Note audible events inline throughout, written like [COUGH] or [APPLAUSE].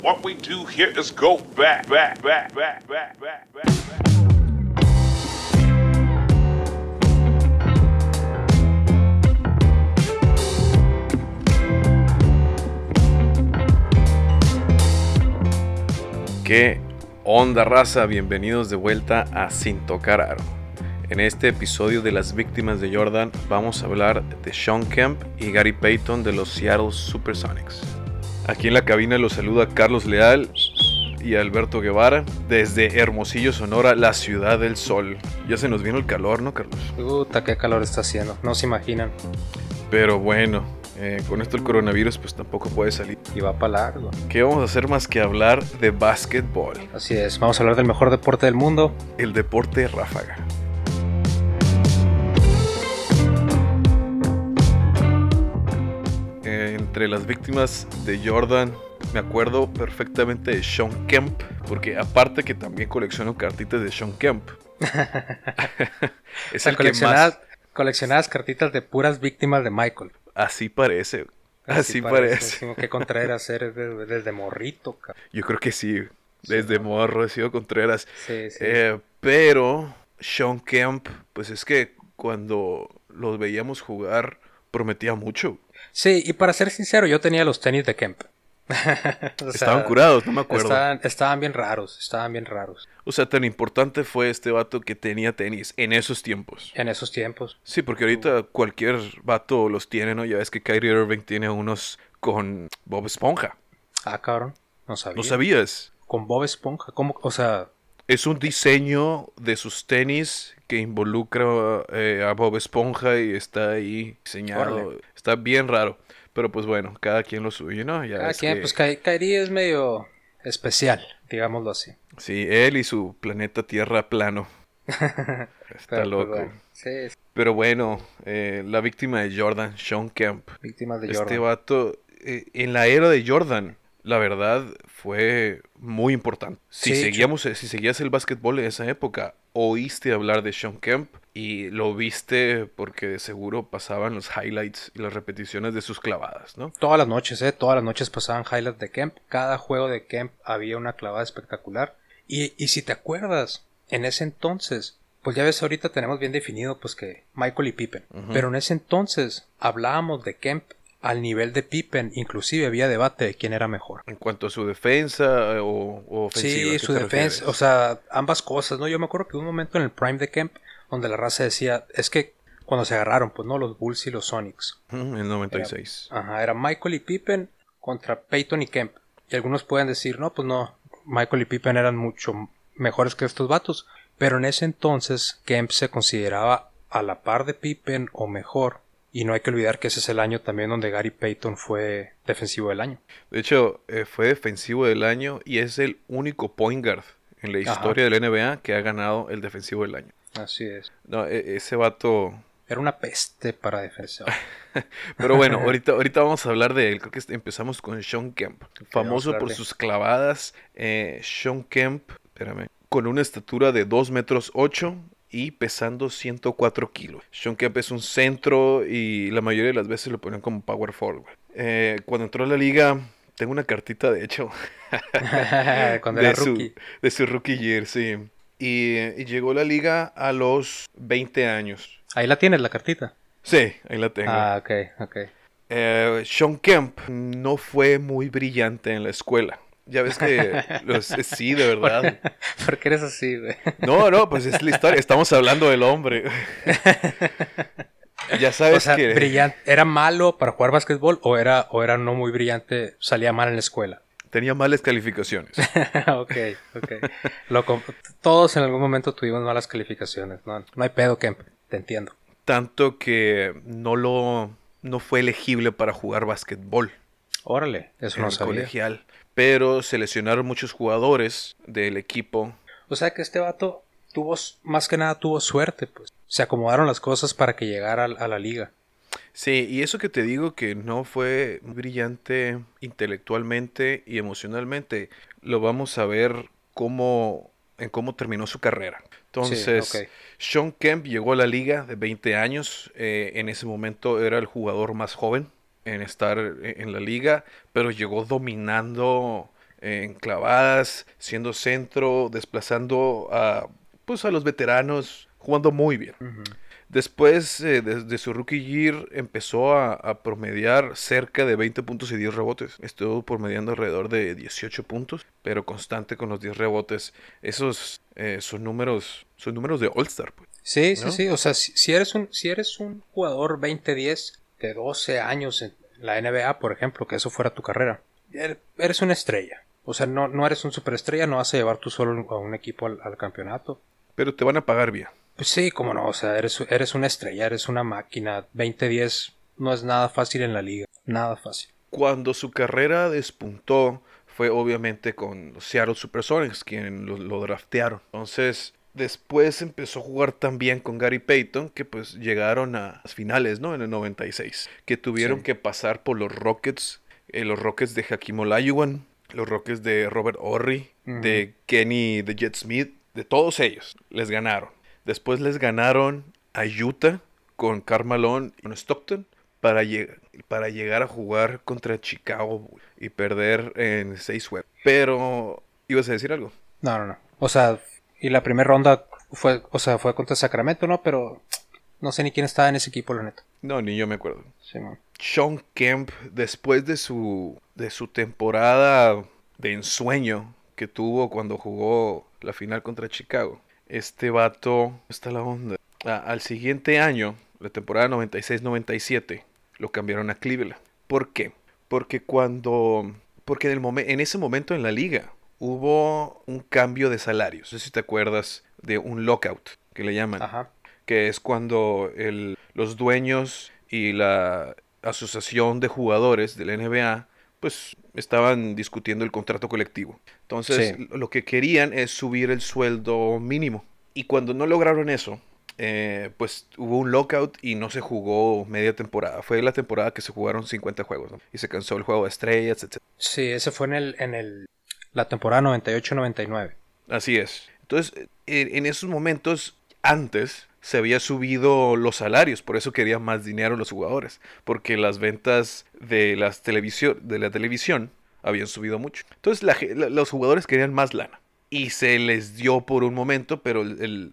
What we do here is go back, back, back, back, back, back, back, back. ¿Qué onda raza? Bienvenidos de vuelta a Sin Tocar Aro. En este episodio de las víctimas de Jordan vamos a hablar de Sean Kemp y Gary Payton de los Seattle Supersonics. Aquí en la cabina los saluda Carlos Leal y Alberto Guevara desde Hermosillo, Sonora, la ciudad del sol. Ya se nos vino el calor, ¿no, Carlos? Puta, qué calor está haciendo. No se imaginan. Pero bueno, eh, con esto el coronavirus pues tampoco puede salir. Y va para largo. ¿Qué vamos a hacer más que hablar de básquetbol? Así es. Vamos a hablar del mejor deporte del mundo. El deporte ráfaga. Entre las víctimas de Jordan, me acuerdo perfectamente de Sean Kemp, porque aparte que también colecciono cartitas de Sean Kemp. [LAUGHS] es el que más... coleccionadas cartitas de puras víctimas de Michael. Así parece. Así, parece. Como que Contreras eres desde, desde morrito. Cabrón. Yo creo que sí. Desde morro he sido Contreras. Sí, sí. Eh, pero Sean Kemp, pues es que cuando los veíamos jugar prometía mucho. Sí, y para ser sincero, yo tenía los tenis de Kemp. [LAUGHS] o estaban curados, no me acuerdo. Estaban, estaban, bien raros, estaban bien raros. O sea, tan importante fue este vato que tenía tenis en esos tiempos. En esos tiempos. Sí, porque ahorita cualquier vato los tiene, ¿no? Ya ves que Kyrie Irving tiene unos con Bob Esponja. Ah, cabrón, no sabía. ¿No sabías? Con Bob Esponja, ¿cómo? O sea... Es un diseño de sus tenis que involucra eh, a Bob Esponja y está ahí diseñado. Orle. Está bien raro. Pero pues bueno, cada quien lo suyo, ¿no? Ya cada quien, que... pues Kyrie es medio especial, digámoslo así. Sí, él y su planeta Tierra plano. Está [LAUGHS] Pero, loco. Pues, bueno. sí, Pero bueno, eh, la víctima de Jordan, Sean Kemp. Víctima de este Jordan. vato, eh, en la era de Jordan, la verdad fue muy importante. Si, Sí, seguíamos, si seguías el básquetbol en esa época, oíste hablar de Sean Kemp y lo viste porque de seguro pasaban los highlights y las repeticiones de sus clavadas, ¿no? Todas las noches, ¿eh? Todas las noches pasaban highlights de Kemp. Cada juego de Kemp había una clavada espectacular. Y, y si te acuerdas, en ese entonces, pues ya ves, ahorita tenemos bien definido pues que Michael y Pippen. Pero en ese entonces hablábamos de Kemp al nivel de Pippen. Inclusive había debate de quién era mejor. En cuanto a su defensa eh, o, o ofensiva. ¿a Sí, su defensa, o sea, ambas cosas, ¿no? Yo me acuerdo que hubo un momento en el prime de Kemp donde la raza decía, es que cuando se agarraron, pues no, los Bulls y los Sonics. En el 96. Ajá, era Michael y Pippen contra Peyton y Kemp. Y algunos pueden decir, no, pues no, Michael y Pippen eran mucho mejores que estos vatos. Pero en ese entonces Kemp se consideraba a la par de Pippen o mejor. Y no hay que olvidar que ese es el año también donde Gary Payton fue defensivo del año. De hecho, eh, fue defensivo del año y es el único point guard en la Ajá. historia del NBA que ha ganado el defensivo del año. Así es. No, e- ese vato. Era una peste para defensa. [LAUGHS] Pero bueno, ahorita, ahorita vamos a hablar de él. Creo que empezamos con Sean Kemp. Famoso por sus clavadas. Eh, Sean Kemp, espérame, con una estatura de 2 metros 8 y pesando 104 kilos. Sean Kemp es un centro y la mayoría de las veces lo ponen como power forward. Eh, cuando entró a la liga, tengo una cartita de hecho. [LAUGHS] Cuando [LAUGHS] de era su- rookie. de su rookie year, sí. Y, y llegó a la liga a los 20 años. Ahí la tienes, la cartita. Sí, ahí la tengo. Ah, ok, ok. Eh, Sean Kemp no fue muy brillante en la escuela. Ya ves que los, sí, de [LAUGHS] verdad. ¿Por qué eres así, güey? No, no, pues es la historia. Estamos hablando del hombre. [LAUGHS] Ya sabes O sea, que brillante. ¿Era malo para jugar básquetbol o era, o era no muy brillante, salía mal en la escuela? tenía malas calificaciones. [LAUGHS] ok, ok. Lo todos en algún momento tuvimos malas calificaciones. No, no hay pedo, Kemp. Te entiendo. Tanto que no lo no fue elegible para jugar básquetbol. Órale, eso en no el sabía. colegial. Pero seleccionaron muchos jugadores del equipo. O sea que este vato tuvo, más que nada tuvo suerte, pues. Se acomodaron las cosas para que llegara a, la liga. Sí, y eso que te digo que no fue brillante intelectualmente y emocionalmente, lo vamos a ver cómo, en cómo terminó su carrera. Entonces, Sí. Sean Kemp llegó a la liga de 20 años. eh, en ese momento era el jugador más joven en estar en la liga, pero llegó dominando en clavadas, siendo centro, desplazando a, pues, a los veteranos, jugando muy bien. Después eh, de, su rookie year empezó a, promediar cerca de 20 puntos y 10 rebotes. Estuvo promediando alrededor de 18 puntos, pero constante con los 10 rebotes. Esos eh, son números son números de All-Star. Pues, sí, sí, sí. O sea, si, eres un, si eres un jugador 20-10 de 12 años en la NBA, por ejemplo, que eso fuera tu carrera, er, eres una estrella. O sea, no, no eres un superestrella, no vas a llevar tú solo a un equipo al campeonato. Pero te van a pagar bien. Pues sí, como no, o sea, eres, eres una estrella, eres una máquina. 20-10 no es nada fácil en la liga, nada fácil. Cuando su carrera despuntó fue obviamente con los Seattle Supersonics, quien lo, draftearon. Entonces, después empezó a jugar también con Gary Payton, que pues llegaron a las finales, ¿no? En el 96, que tuvieron que pasar por los Rockets, eh, los Rockets de Hakim Olajuwon, los Rockets de Robert Horry, de Kenny, de Jet Smith, de todos ellos, les ganaron. Después les ganaron a Utah con Carmalón y con Stockton para, para llegar a jugar contra Chicago y perder en seis juegos. Pero, ¿ibas a decir algo? No, no, no. O sea, y la primera ronda fue, o sea, fue contra Sacramento, ¿no? Pero no sé ni quién estaba en ese equipo, la neta. No, ni yo me acuerdo. Sean Kemp, después de su, de su temporada de ensueño que tuvo cuando jugó la final contra Chicago, este vato, está la onda. al siguiente año, la temporada 96-97, lo cambiaron a Cleveland. ¿Por qué? Porque cuando, porque en, el en ese momento en la liga hubo un cambio de salarios. No sé si te acuerdas de un lockout, que le llaman. Ajá. Que es cuando el, los dueños y la asociación de jugadores de la NBA pues estaban discutiendo el contrato colectivo. Entonces, lo que querían es subir el sueldo mínimo. Y cuando no lograron eso, eh, pues hubo un lockout y no se jugó media temporada. Fue la temporada que se jugaron 50 juegos y se cansó el juego de estrellas, etc. Sí, ese fue en, el, en el, la temporada 98-99. Así es. Entonces, en esos momentos, antes, se había subido los salarios, por eso querían más dinero los jugadores, porque las ventas de, las televisión, de la televisión habían subido mucho. Entonces los jugadores querían más lana y se les dio por un momento, pero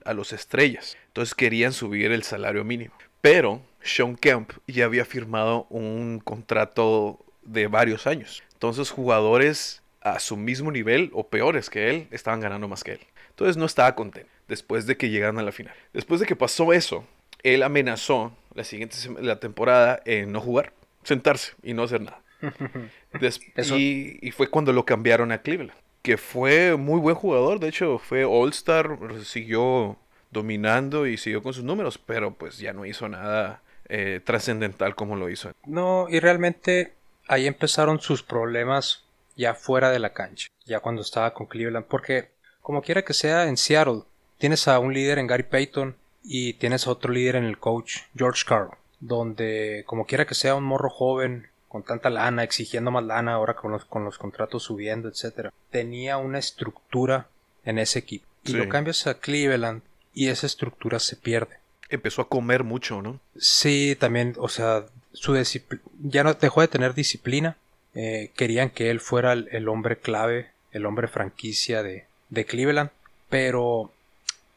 a los estrellas. Entonces querían subir el salario mínimo. Pero Sean Kemp ya había firmado un contrato de varios años. Entonces jugadores a su mismo nivel o peores que él estaban ganando más que él. Entonces no estaba contento después de que llegaron a la final. Después de que pasó eso, él amenazó la siguiente la temporada en no jugar, sentarse y no hacer nada. [LAUGHS] y, fue cuando lo cambiaron a Cleveland, que fue muy buen jugador, de hecho fue All Star, siguió dominando y siguió con sus números, pero pues ya no hizo nada eh, trascendental como lo hizo. No, y realmente ahí empezaron sus problemas ya fuera de la cancha, ya cuando estaba con Cleveland, porque como quiera que sea en Seattle, tienes a un líder en Gary Payton y tienes a otro líder en el coach George Carl, donde como quiera que sea un morro joven con tanta lana, exigiendo más lana ahora con los, con los contratos subiendo, etcétera, tenía una estructura en ese equipo. Y lo cambias a Cleveland y esa estructura se pierde. Empezó a comer mucho, ¿no? Sí, también, o sea, su ya no dejó de tener disciplina. Eh, querían que él fuera el hombre clave, el hombre franquicia de, de Cleveland, pero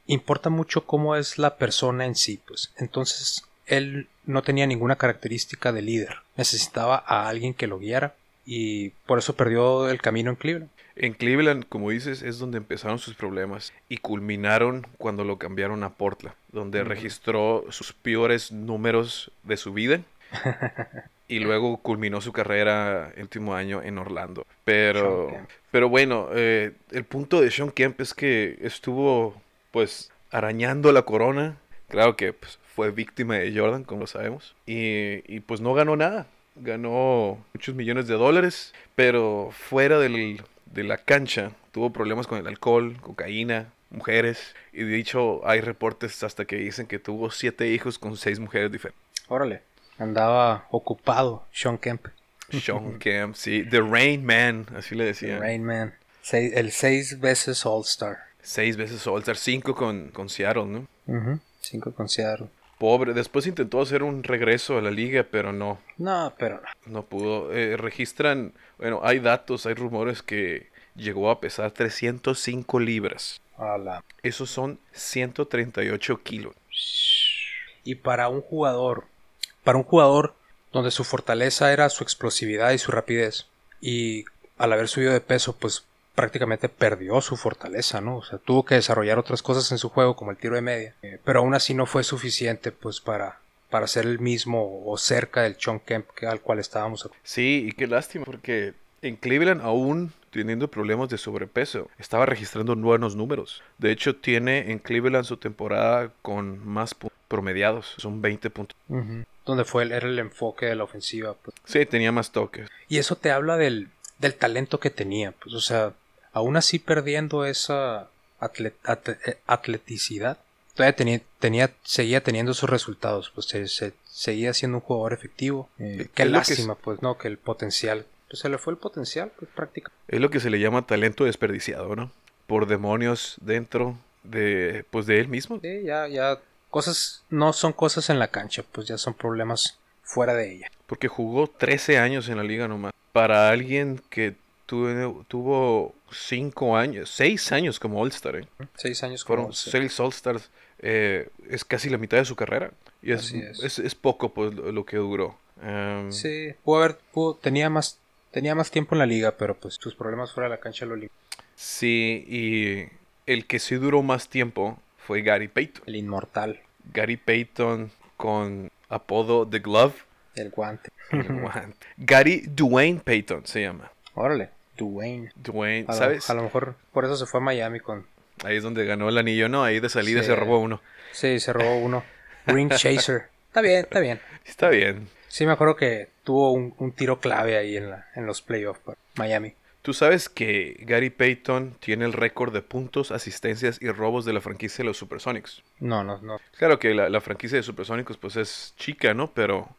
importa mucho cómo es la persona en sí, pues. Entonces, él no tenía ninguna característica de líder, necesitaba a alguien que lo guiara y por eso perdió el camino en Cleveland. En Cleveland, como dices, es donde empezaron sus problemas y culminaron cuando lo cambiaron a Portland, donde registró sus peores números de su vida [LAUGHS] y luego culminó su carrera el último año en Orlando. Pero, pero bueno, eh, el punto de Sean Kemp es que estuvo pues arañando la corona. Claro que pues, fue víctima de Jordan, como lo sabemos. Y, pues no ganó nada. Ganó muchos millones de dólares, pero fuera del, de la cancha tuvo problemas con el alcohol, cocaína, mujeres. Y de hecho hay reportes hasta que dicen que tuvo siete hijos con seis mujeres diferentes. Órale. Andaba ocupado Sean Kemp. Sean Kemp, sí. The Rain Man, así le decían. The Rain Man. el seis veces All Star. Seis veces All-Star, cinco con, con Seattle, ¿no? Cinco con Seattle. Pobre, después intentó hacer un regreso a la liga, pero no. No, pero no. No pudo. Eh, registran, bueno, hay datos, hay rumores que llegó a pesar 305 libras. Esos son 138 kilos. Y para un jugador, para un jugador donde su fortaleza era su explosividad y su rapidez, y al haber subido de peso, pues prácticamente perdió su fortaleza, ¿no? O sea, tuvo que desarrollar otras cosas en su juego, como el tiro de media, eh, pero aún así no fue suficiente, pues, para, para ser el mismo o cerca del Sean Kemp que- al cual estábamos. Sí, y qué lástima, porque en Cleveland aún teniendo problemas de sobrepeso, estaba registrando buenos números. De hecho, tiene en Cleveland su temporada con más promediados, son 20 puntos. Donde fue el, era el enfoque de la ofensiva, pues. Sí, tenía más toques. Y eso te habla del, del talento que tenía. Pues, o sea, aún así perdiendo esa atle- at- eh, atleticidad, todavía tenía, tenía, seguía teniendo sus resultados. Pues se, se- seguía siendo un jugador efectivo. Eh, qué que lástima, pues, ¿no? Que el potencial. Pues se le fue el potencial, pues prácticamente. Es lo que se le llama talento desperdiciado, ¿no? Por demonios dentro de, pues, de él mismo. Sí, ya, ya. Cosas no son cosas en la cancha, pues ya son problemas fuera de ella. Porque jugó 13 años en la liga nomás. Para alguien que tuvo, tuvo 5 años, 6 años como All-Star, ¿eh? Seis años como Fueron once. 6 All-Stars. eh, es casi la mitad de su carrera. Y es, es. es. es poco pues, lo que duró. Em, Sí, pudo haber, pudo- tenía más, tenía más tiempo en la liga, pero pues sus problemas fuera de la cancha lo lim- sí, y el que sí duró más tiempo fue Gary Payton. El inmortal, Gary Payton con apodo The Glove. el guante. el guante. Gary Dwayne Payton se llama. Órale, Dwayne. Dwayne, A, lo- ¿sabes? a lo mejor por eso se fue a Miami con. Ahí es donde ganó el anillo, ¿no? Ahí de salida Sí. se robó uno. Sí, se robó uno. Ring Chaser. Está bien, está bien. Está bien. Sí, me acuerdo que tuvo un, un tiro clave ahí en, la, en los playoffs para Miami. Tú sabes que Gary Payton tiene el récord de puntos, asistencias y robos de la franquicia de los Supersonics. No, no, no. Claro que la, la franquicia de Supersónicos pues es chica, ¿no? Pero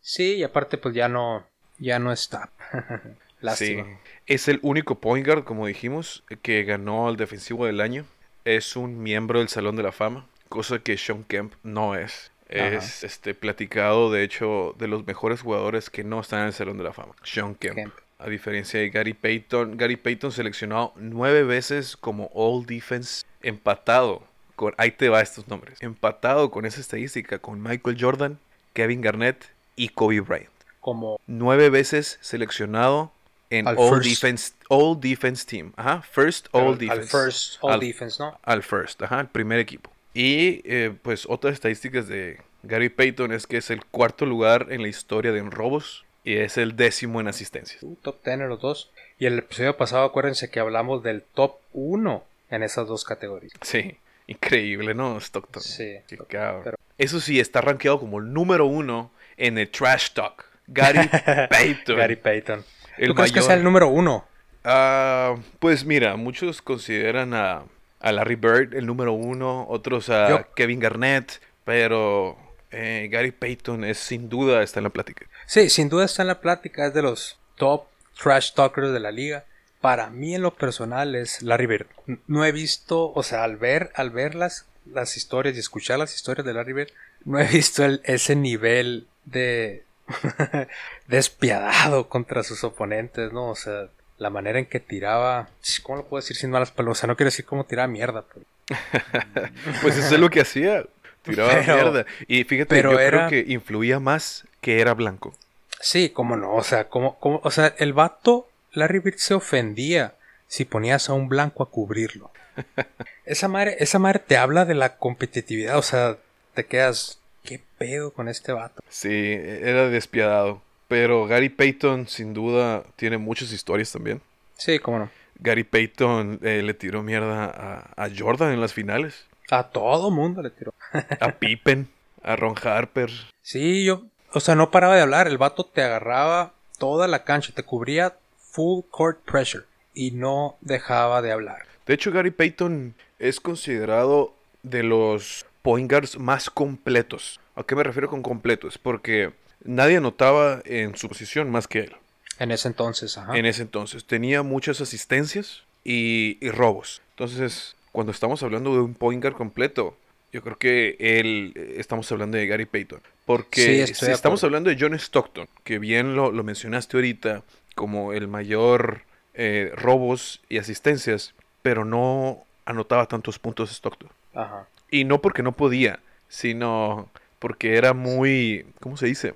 Sí, y aparte pues ya no, ya no está. [LAUGHS] Lástima. sí. Es el único point guard, como dijimos, que ganó al defensivo del año. Es un miembro del Salón de la Fama, cosa que Sean Kemp no es. Ajá. Es este platicado, de hecho, de los mejores jugadores que no están en el Salón de la Fama. Sean Kemp. Kemp. A diferencia de Gary Payton, Gary Payton seleccionado nueve veces como All Defense, empatado con, ahí te va estos nombres, empatado con esa estadística con Michael Jordan, Kevin Garnett y Kobe Bryant. Como Nueve veces seleccionado en Al All. Defense, All Defense Team. Ajá, First All al, Defense. al first all Al- defense, ¿no? al first, ajá, el primer equipo. Y eh, pues otras estadísticas de Gary Payton es que es el cuarto lugar en la historia de en robos y es el décimo en asistencias. Uh, top 10 en los dos. Y el episodio pasado, acuérdense que hablamos del top 1 en esas dos categorías. Sí, increíble, ¿no? Stockton. Sí, Qué cabrón. pero- Eso sí, está rankeado como el número uno en el trash talk. Gary [LAUGHS] Payton. Gary Payton. el ¿Tú crees que sea el número 1? Ah, pues mira, muchos consideran a, a Larry Bird el número uno, otros a Yo- Kevin Garnett, pero eh, Gary Payton es sin duda está en la plática. Sí, sin duda está en la plática. Es de los top trash talkers de la liga. Para mí, en lo personal, es Larry Bird. No he visto, o sea, al ver, al ver las, las historias y escuchar las historias de Larry Bird, no he visto el- ese nivel de [LAUGHS] despiadado contra sus oponentes, ¿no? O sea, la manera en que tiraba, ¿cómo lo puedo decir sin malas palabras? O sea, no quiero decir cómo tiraba mierda, pero [LAUGHS] Pues eso es lo que hacía. Tiraba Pero- mierda. Y fíjate, pero yo era- creo que influía más que era blanco. Sí, cómo no, o sea, como, como, o sea, el vato, Larry Bird se ofendía si ponías a un blanco a cubrirlo. [LAUGHS] Esa madre, esa madre te habla de la competitividad, o sea, te quedas, ¿qué pedo con este vato? Sí, era despiadado. Pero Gary Payton sin duda tiene muchas historias también. Sí, cómo no. Gary Payton eh, le tiró mierda a, a Jordan en las finales. A todo mundo le tiró. A Pippen, a Ron Harper. Sí, yo, o sea, no paraba de hablar, el vato te agarraba toda la cancha, te cubría full court pressure y no dejaba de hablar. De hecho, Gary Payton es considerado de los point guards más completos. ¿A qué me refiero con completos? Porque nadie anotaba en su posición más que él. En ese entonces, ajá. en ese entonces. Tenía muchas asistencias y, y robos. Entonces, cuando estamos hablando de un point guard completo, yo creo que él, eh, estamos hablando de Gary Payton. Sí, Porque estoy si estamos hablando de John Stockton, que bien lo, lo mencionaste ahorita como el mayor eh, robos y asistencias, pero no anotaba tantos puntos Stockton. Ajá. Y no porque no podía, sino porque era muy, ¿cómo se dice?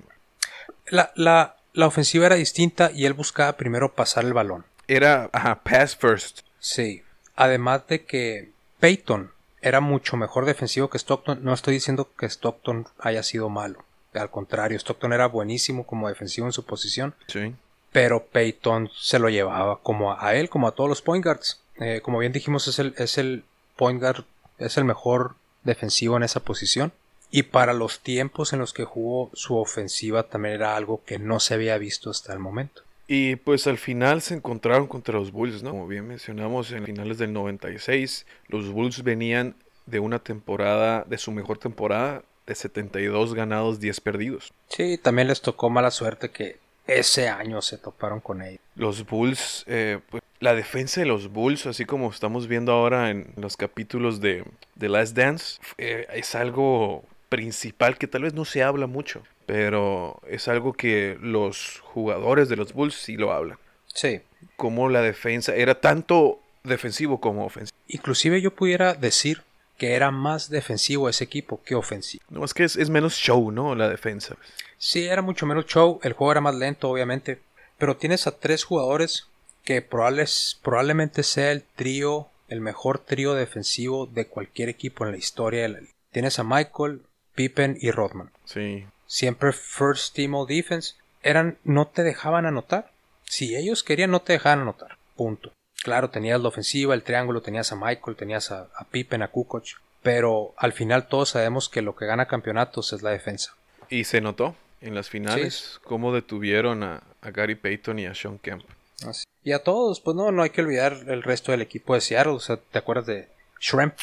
La, la, la ofensiva era distinta y él buscaba primero pasar el balón. Era, ajá, pass first. Sí. Además de que Peyton era mucho mejor defensivo que Stockton. No estoy diciendo que Stockton haya sido malo. Al contrario, Stockton era buenísimo como defensivo en su posición. Sí. Pero Peyton se lo llevaba como a él, como a todos los point guards. Eh, como bien dijimos, es el, es el point guard, es el mejor defensivo en esa posición. Y para los tiempos en los que jugó su ofensiva también era algo que no se había visto hasta el momento. Y pues al final se encontraron contra los Bulls, ¿no? Como bien mencionamos, en finales del 96, los Bulls venían de una temporada, de su mejor temporada, de 72 ganados, 10 perdidos. Sí, también les tocó mala suerte que ese año se toparon con ellos. Los Bulls, eh, pues, la defensa de los Bulls, así como estamos viendo ahora en los capítulos de The Last Dance, eh, es algo principal que tal vez no se habla mucho, pero es algo que los jugadores de los Bulls sí lo hablan. Sí. Como la defensa era tanto defensivo como ofensivo. Inclusive yo pudiera decir que era más defensivo ese equipo que ofensivo. No, es que es, es menos show, ¿no? La defensa. Sí, era mucho menos show, el juego era más lento, obviamente, pero tienes a tres jugadores que probables, probablemente sea el trío, el mejor trío defensivo de cualquier equipo en la historia de la liga. Tienes a Michael, Pippen y Rodman. Sí. Siempre first team all defense. Eran, no te dejaban anotar. Si ellos querían, no te dejaban anotar. Punto. Claro, tenías la ofensiva, el triángulo, tenías a Michael, tenías a, a Pippen, a Kukoc. Pero al final todos sabemos que lo que gana campeonatos es la defensa. Y se notó en las finales cómo detuvieron a, a Gary Payton y a Sean Kemp. Así. Y a todos, pues no, no hay que olvidar el resto del equipo de Seattle. O sea, ¿te acuerdas de Shrimp?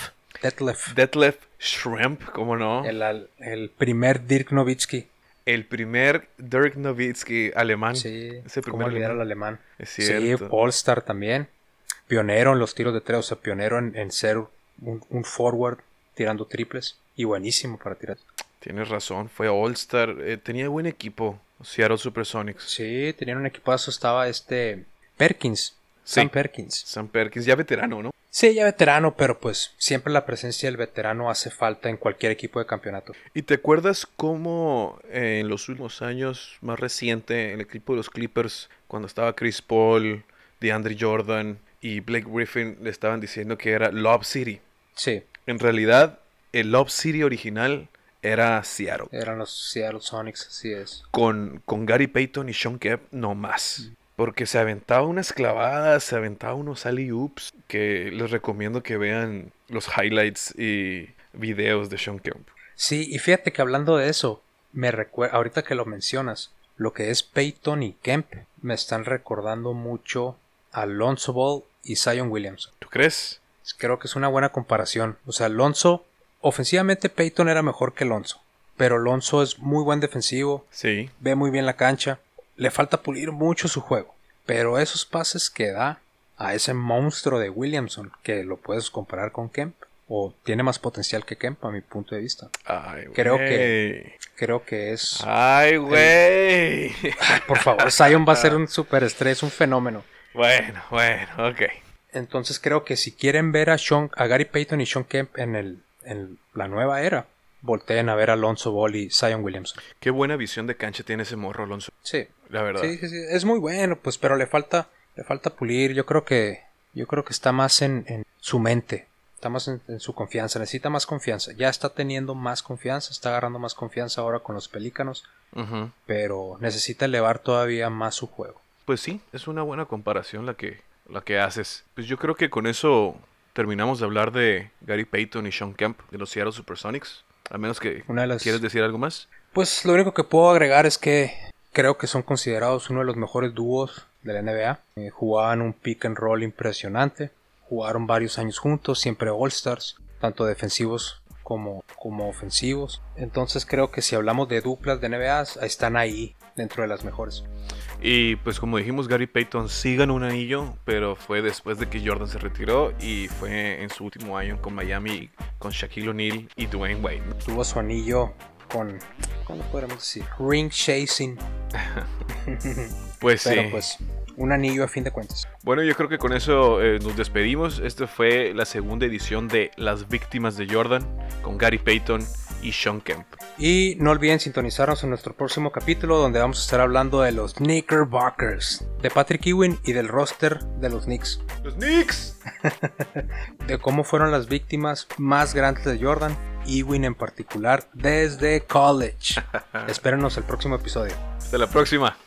Detlef. Detlef Shrimp, ¿cómo no? El, el primer Dirk Nowitzki. El primer Dirk Nowitzki alemán. Sí, Ese ¿cómo primer alemán. alemán? Es Sí. All-Star también. Pionero en los tiros de tres, o sea, pionero en, en ser un, un forward tirando triples. Y buenísimo para tirar. Tienes razón, fue All-Star. eh, tenía buen equipo, Seattle Supersonics. Sí, tenían un equipazo. Estaba este Perkins. Sí. Sam Perkins. Sam Perkins, ya veterano, ¿no? Sí, ya veterano, pero pues siempre la presencia del veterano hace falta en cualquier equipo de campeonato. ¿Y te acuerdas cómo eh, en los últimos años, más reciente, el equipo de los Clippers, cuando estaba Chris Paul, DeAndre Jordan y Blake Griffin, le estaban diciendo que era Lob City? Sí, En realidad, el Lob City original era Seattle. eran los Seattle Sonics, así es. Con, con Gary Payton y Sean Kemp, no más. Porque se aventaba unas clavadas, se aventaba unos alley-oops que les recomiendo que vean los highlights y videos de Sean Kemp. Sí, y fíjate que hablando de eso, me recuerda, ahorita que lo mencionas, lo que es Peyton y Kemp me están recordando mucho a Alonso Ball y Zion Williams. ¿Tú crees? Creo que es una buena comparación. O sea, Alonso, ofensivamente Peyton era mejor que Alonso, pero Alonso es muy buen defensivo, Sí. ve muy bien la cancha, le falta pulir mucho su juego, pero esos pases que da a ese monstruo de Williamson, que lo puedes comparar con Kemp, o tiene más potencial que Kemp a mi punto de vista. Ay, Creo que- Creo que es... Ay, güey. [LAUGHS] Por favor, Zion va a ser un [LAUGHS] superestrella, es un fenómeno. bueno, bueno, ok. Entonces creo que si quieren ver a, Sean, a Gary Payton y Sean Kemp en, el, en la nueva era, volteen a ver a Alonso Ball y Zion Williamson. Qué buena visión de cancha tiene ese morro, Alonso. Sí, La verdad. sí, sí, sí, es muy bueno, pues, pero le falta, le falta pulir. Yo creo que, yo creo que está más en, en su mente, está más en, en su confianza, necesita más confianza. Ya está teniendo más confianza, está agarrando más confianza ahora con los Pelícanos, Ujú. pero necesita elevar todavía más su juego. Pues sí, es una buena comparación la que, la que haces. Pues yo creo que con eso terminamos de hablar de Gary Payton y Sean Kemp de los Seattle Supersonics. A menos que Una de las- quieres decir algo más. Pues lo único que puedo agregar es que creo que son considerados uno de los mejores dúos de la NBA. Eh, jugaban un pick and roll impresionante. Jugaron varios años juntos, siempre All Stars, tanto defensivos como, como ofensivos. Entonces creo que si hablamos de duplas de NBA, están ahí dentro de las mejores. Y pues como dijimos, Gary Payton sí ganó un anillo, pero fue después de que Jordan se retiró y fue en su último año con Miami, con Shaquille O'Neal y Dwayne Wade. Tuvo su anillo con, ¿cómo podríamos decir? Ring chasing. [LAUGHS] Pues sí. Pero pues un anillo a fin de cuentas. Bueno, yo creo que con eso eh, nos despedimos. Esta fue la segunda edición de Las Víctimas de Jordan con Gary Payton y Sean Kemp. Y no olviden sintonizarnos en nuestro próximo capítulo donde vamos a estar hablando de los Knickerbockers, de Patrick Ewing y del roster de los Knicks. ¡Los Knicks! [LAUGHS] de cómo fueron las víctimas más grandes de Jordan, Ewing en particular, desde college. [LAUGHS] Espérenos el próximo episodio. Hasta la próxima.